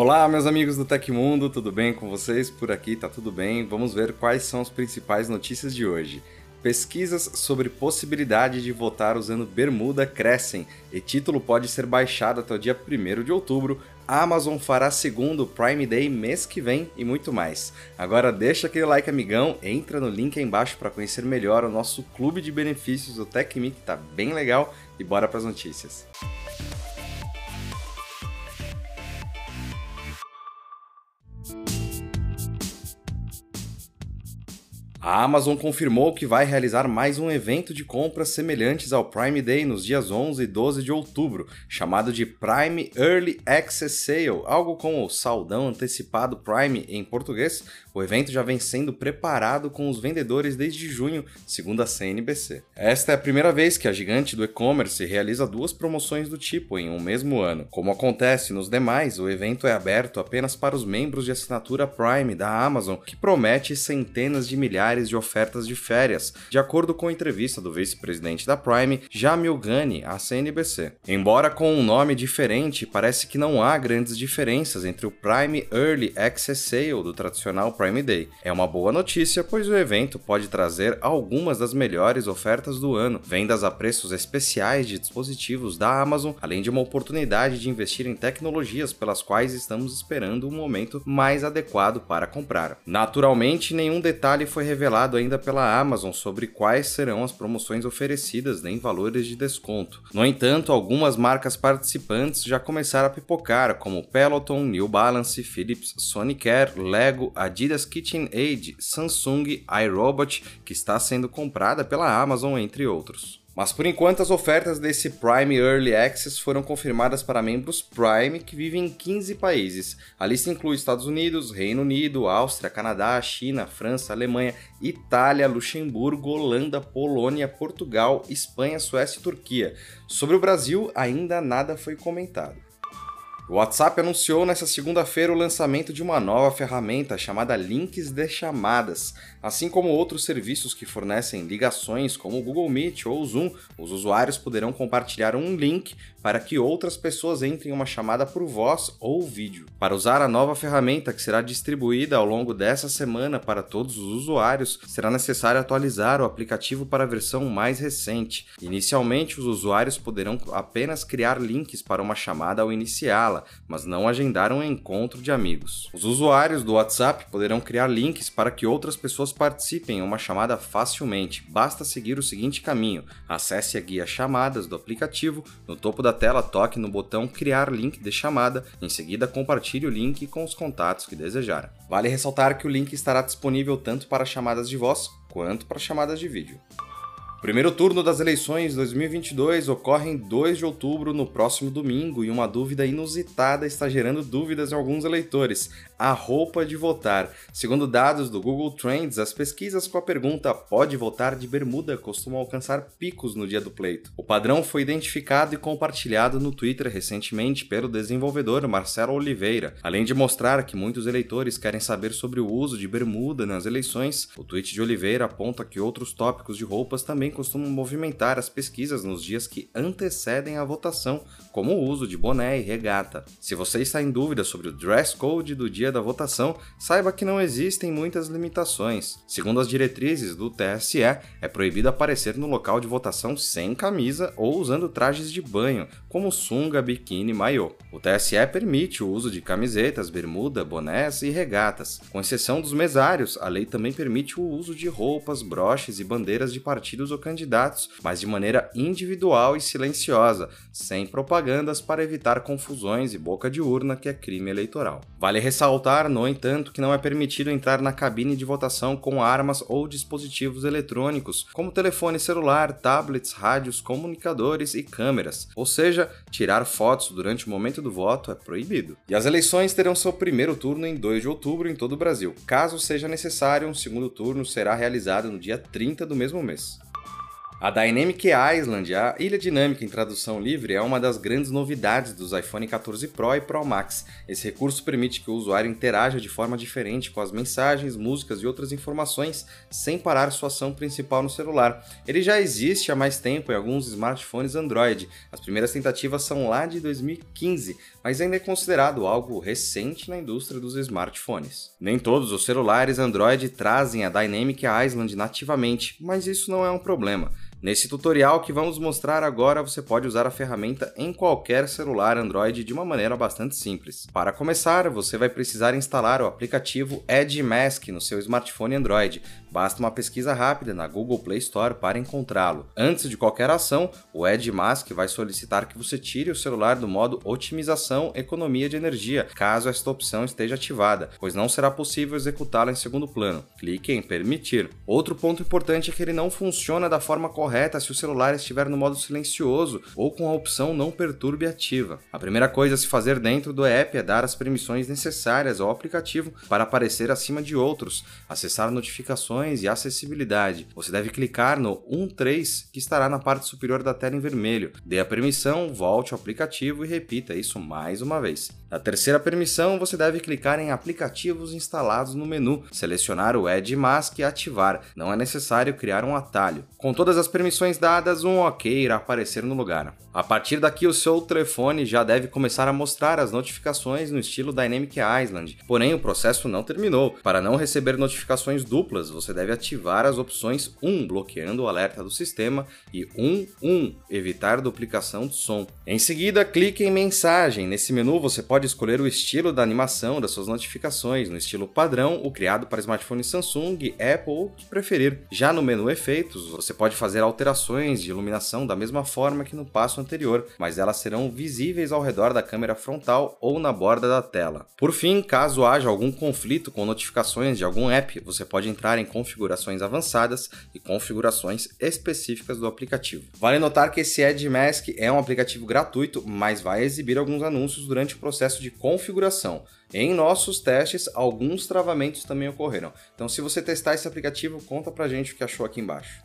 Olá, meus amigos do Tecmundo, tudo bem com vocês? Por aqui tá tudo bem. Vamos ver quais são as principais notícias de hoje. Pesquisas sobre possibilidade de votar usando bermuda crescem e título pode ser baixado até o dia 1 de outubro. A Amazon fará segundo Prime Day mês que vem e muito mais. Agora deixa aquele like amigão, entra no link aí embaixo para conhecer melhor o nosso clube de benefícios do TechMe que tá bem legal e bora para as notícias. A Amazon confirmou que vai realizar mais um evento de compras semelhantes ao Prime Day nos dias 11 e 12 de outubro, chamado de Prime Early Access Sale, algo como o Saldão Antecipado Prime em português. O evento já vem sendo preparado com os vendedores desde junho, segundo a CNBC. Esta é a primeira vez que a gigante do e-commerce realiza duas promoções do tipo em um mesmo ano. Como acontece nos demais, o evento é aberto apenas para os membros de assinatura Prime da Amazon, que promete centenas de milhares de ofertas de férias, de acordo com a entrevista do vice-presidente da Prime, Jamil Ghani, à CNBC. Embora com um nome diferente, parece que não há grandes diferenças entre o Prime Early Access Sale do tradicional Prime Day. É uma boa notícia, pois o evento pode trazer algumas das melhores ofertas do ano, vendas a preços especiais de dispositivos da Amazon, além de uma oportunidade de investir em tecnologias pelas quais estamos esperando um momento mais adequado para comprar. Naturalmente, nenhum detalhe foi revelado ainda pela Amazon sobre quais serão as promoções oferecidas nem valores de desconto. No entanto, algumas marcas participantes já começaram a pipocar, como Peloton, New Balance, Philips, Sonicare, Lego, Adidas KitchenAid, Samsung, iRobot, que está sendo comprada pela Amazon, entre outros. Mas por enquanto as ofertas desse Prime Early Access foram confirmadas para membros Prime que vivem em 15 países. A lista inclui Estados Unidos, Reino Unido, Áustria, Canadá, China, França, Alemanha, Itália, Luxemburgo, Holanda, Polônia, Portugal, Espanha, Suécia e Turquia. Sobre o Brasil, ainda nada foi comentado. O WhatsApp anunciou nesta segunda-feira o lançamento de uma nova ferramenta chamada Links de Chamadas. Assim como outros serviços que fornecem ligações, como o Google Meet ou o Zoom, os usuários poderão compartilhar um link para que outras pessoas entrem em uma chamada por voz ou vídeo. Para usar a nova ferramenta que será distribuída ao longo dessa semana para todos os usuários, será necessário atualizar o aplicativo para a versão mais recente. Inicialmente, os usuários poderão apenas criar links para uma chamada ao iniciá-la mas não agendaram um encontro de amigos. Os usuários do WhatsApp poderão criar links para que outras pessoas participem em uma chamada facilmente. Basta seguir o seguinte caminho: acesse a guia Chamadas do aplicativo, no topo da tela toque no botão Criar link de chamada, em seguida compartilhe o link com os contatos que desejar. Vale ressaltar que o link estará disponível tanto para chamadas de voz quanto para chamadas de vídeo. O primeiro turno das eleições 2022 ocorre em 2 de outubro, no próximo domingo, e uma dúvida inusitada está gerando dúvidas em alguns eleitores: a roupa de votar. Segundo dados do Google Trends, as pesquisas com a pergunta pode votar de bermuda costumam alcançar picos no dia do pleito. O padrão foi identificado e compartilhado no Twitter recentemente pelo desenvolvedor Marcelo Oliveira. Além de mostrar que muitos eleitores querem saber sobre o uso de bermuda nas eleições, o tweet de Oliveira aponta que outros tópicos de roupas também também costumam movimentar as pesquisas nos dias que antecedem a votação, como o uso de boné e regata. Se você está em dúvida sobre o dress code do dia da votação, saiba que não existem muitas limitações. Segundo as diretrizes do TSE, é proibido aparecer no local de votação sem camisa ou usando trajes de banho, como sunga, biquíni e maiô. O TSE permite o uso de camisetas, bermuda, bonés e regatas. Com exceção dos mesários, a lei também permite o uso de roupas, broches e bandeiras de partidos candidatos, mas de maneira individual e silenciosa, sem propagandas para evitar confusões e boca de urna, que é crime eleitoral. Vale ressaltar, no entanto, que não é permitido entrar na cabine de votação com armas ou dispositivos eletrônicos, como telefone celular, tablets, rádios, comunicadores e câmeras. Ou seja, tirar fotos durante o momento do voto é proibido. E as eleições terão seu primeiro turno em 2 de outubro em todo o Brasil. Caso seja necessário, um segundo turno será realizado no dia 30 do mesmo mês. A Dynamic Island, a ilha dinâmica em tradução livre, é uma das grandes novidades dos iPhone 14 Pro e Pro Max. Esse recurso permite que o usuário interaja de forma diferente com as mensagens, músicas e outras informações sem parar sua ação principal no celular. Ele já existe há mais tempo em alguns smartphones Android. As primeiras tentativas são lá de 2015, mas ainda é considerado algo recente na indústria dos smartphones. Nem todos os celulares Android trazem a Dynamic Island nativamente, mas isso não é um problema. Nesse tutorial que vamos mostrar agora, você pode usar a ferramenta em qualquer celular Android de uma maneira bastante simples. Para começar, você vai precisar instalar o aplicativo Edge Mask no seu smartphone Android. Basta uma pesquisa rápida na Google Play Store para encontrá-lo. Antes de qualquer ação, o Edge Mask vai solicitar que você tire o celular do modo otimização economia de energia, caso esta opção esteja ativada, pois não será possível executá-la em segundo plano. Clique em permitir. Outro ponto importante é que ele não funciona da forma correta se o celular estiver no modo silencioso ou com a opção não perturbe ativa. A primeira coisa a se fazer dentro do app é dar as permissões necessárias ao aplicativo para aparecer acima de outros, acessar notificações e acessibilidade. Você deve clicar no 13 que estará na parte superior da tela em vermelho. Dê a permissão, volte ao aplicativo e repita isso mais uma vez. Na terceira permissão, você deve clicar em aplicativos instalados no menu, selecionar o Edge Mask e ativar. Não é necessário criar um atalho. Com todas as permissões dadas, um OK irá aparecer no lugar. A partir daqui, o seu telefone já deve começar a mostrar as notificações no estilo Dynamic Island. Porém, o processo não terminou. Para não receber notificações duplas, você deve ativar as opções 1, bloqueando o alerta do sistema, e 1, 1, evitar duplicação de som. Em seguida, clique em Mensagem. Nesse menu, você pode escolher o estilo da animação das suas notificações, no estilo padrão, o criado para smartphones Samsung, Apple ou o que preferir. Já no menu Efeitos, você pode fazer alterações de iluminação da mesma forma que no passo anterior, mas elas serão visíveis ao redor da câmera frontal ou na borda da tela. Por fim, caso haja algum conflito com notificações de algum app, você pode entrar em configurações avançadas e configurações específicas do aplicativo. Vale notar que esse Edge Mask é um aplicativo gratuito, mas vai exibir alguns anúncios durante o processo de configuração. Em nossos testes, alguns travamentos também ocorreram. Então, se você testar esse aplicativo, conta pra gente o que achou aqui embaixo.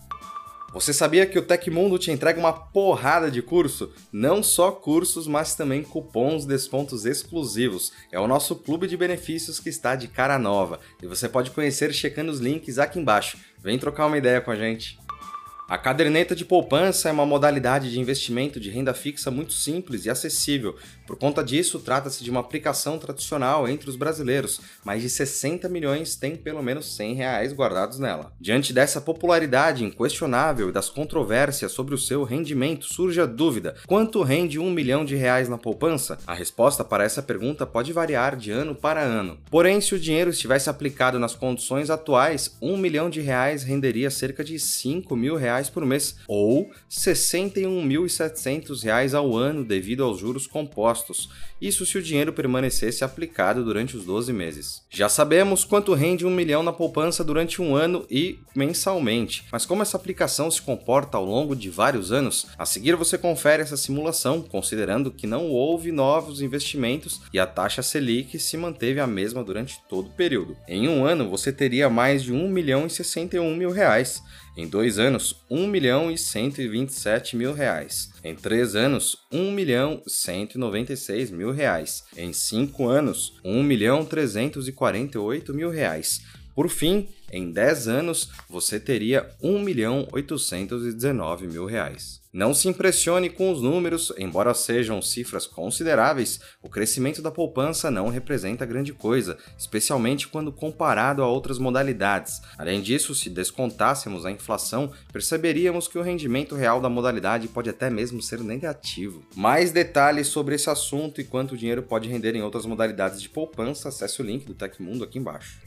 Você sabia que o Tecmundo te entrega uma porrada de curso? Não só cursos, mas também cupons descontos exclusivos. É o nosso clube de benefícios que está de cara nova e você pode conhecer checando os links aqui embaixo. Vem trocar uma ideia com a gente. A caderneta de poupança é uma modalidade de investimento de renda fixa muito simples e acessível. Por conta disso, trata-se de uma aplicação tradicional entre os brasileiros. Mais de 60 milhões têm pelo menos 100 reais guardados nela. Diante dessa popularidade inquestionável e das controvérsias sobre o seu rendimento, surge a dúvida: quanto rende um milhão de reais na poupança? A resposta para essa pergunta pode variar de ano para ano. Porém, se o dinheiro estivesse aplicado nas condições atuais, um milhão de reais renderia cerca de 5 mil reais reais por mês ou R$ 61.700 ao ano devido aos juros compostos, isso se o dinheiro permanecesse aplicado durante os 12 meses. Já sabemos quanto rende um milhão na poupança durante um ano e mensalmente, mas como essa aplicação se comporta ao longo de vários anos, a seguir você confere essa simulação, considerando que não houve novos investimentos e a taxa Selic se manteve a mesma durante todo o período. Em um ano você teria mais de 1 milhão e 61 mil reais, em dois anos, 1 milhão e 127 mil reais. Em três anos, 1 milhão 196 mil reais. Em cinco anos, 1 milhão 348 mil reais. Por fim, em 10 anos, você teria 1 milhão 819 mil reais. Não se impressione com os números, embora sejam cifras consideráveis, o crescimento da poupança não representa grande coisa, especialmente quando comparado a outras modalidades. Além disso, se descontássemos a inflação, perceberíamos que o rendimento real da modalidade pode até mesmo ser negativo. Mais detalhes sobre esse assunto e quanto o dinheiro pode render em outras modalidades de poupança, acesse o link do Tecmundo aqui embaixo.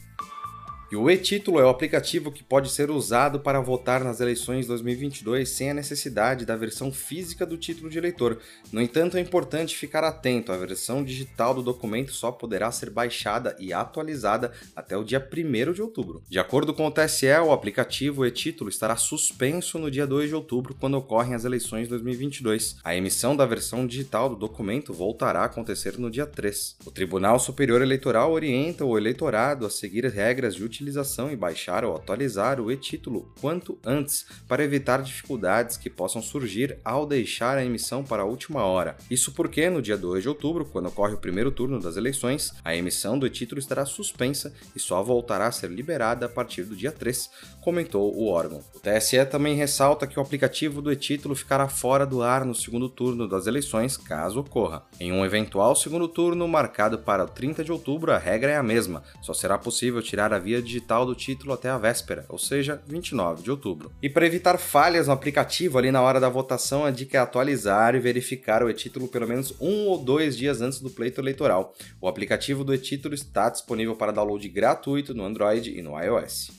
E o e-título é o aplicativo que pode ser usado para votar nas eleições 2022 sem a necessidade da versão física do título de eleitor. No entanto, é importante ficar atento: a versão digital do documento só poderá ser baixada e atualizada até o dia 1 de outubro. De acordo com o TSE, o aplicativo e-título estará suspenso no dia 2 de outubro, quando ocorrem as eleições 2022. A emissão da versão digital do documento voltará a acontecer no dia 3. O Tribunal Superior Eleitoral orienta o eleitorado a seguir regras de utilização e baixar ou atualizar o e-título quanto antes, para evitar dificuldades que possam surgir ao deixar a emissão para a última hora. Isso porque, no dia 2 de outubro, quando ocorre o primeiro turno das eleições, a emissão do e-título estará suspensa e só voltará a ser liberada a partir do dia 3, comentou o órgão. O TSE também ressalta que o aplicativo do e-título ficará fora do ar no segundo turno das eleições, caso ocorra. Em um eventual segundo turno marcado para 30 de outubro, a regra é a mesma, só será possível tirar a via digital do título até a véspera, ou seja, 29 de outubro. E para evitar falhas no aplicativo ali na hora da votação, a dica é atualizar e verificar o e-título pelo menos um ou dois dias antes do pleito eleitoral. O aplicativo do e-título está disponível para download gratuito no Android e no iOS.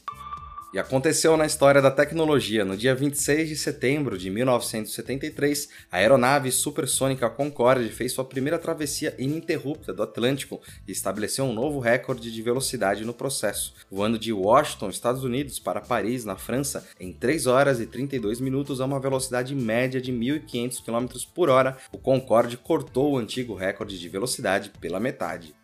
E aconteceu na história da tecnologia. No dia 26 de setembro de 1973, a aeronave supersônica Concorde fez sua primeira travessia ininterrupta do Atlântico e estabeleceu um novo recorde de velocidade no processo, voando de Washington, Estados Unidos, para Paris, na França, em 3 horas e 32 minutos a uma velocidade média de 1.500 km por hora. O Concorde cortou o antigo recorde de velocidade pela metade.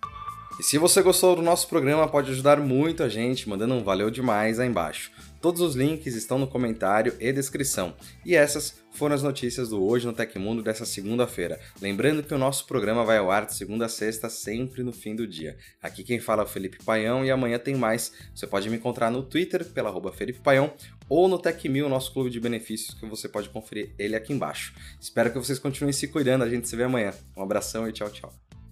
E se você gostou do nosso programa, pode ajudar muito a gente mandando um valeu demais aí embaixo. Todos os links estão no comentário e descrição. E essas foram as notícias do Hoje no Tecmundo dessa segunda-feira. Lembrando que o nosso programa vai ao ar de segunda a sexta, sempre no fim do dia. Aqui quem fala é o Felipe Paião e amanhã tem mais. Você pode me encontrar no Twitter pela arroba Felipe Paião ou no TecMil, nosso clube de benefícios, que você pode conferir ele aqui embaixo. Espero que vocês continuem se cuidando, a gente se vê amanhã. Um abração e tchau, tchau.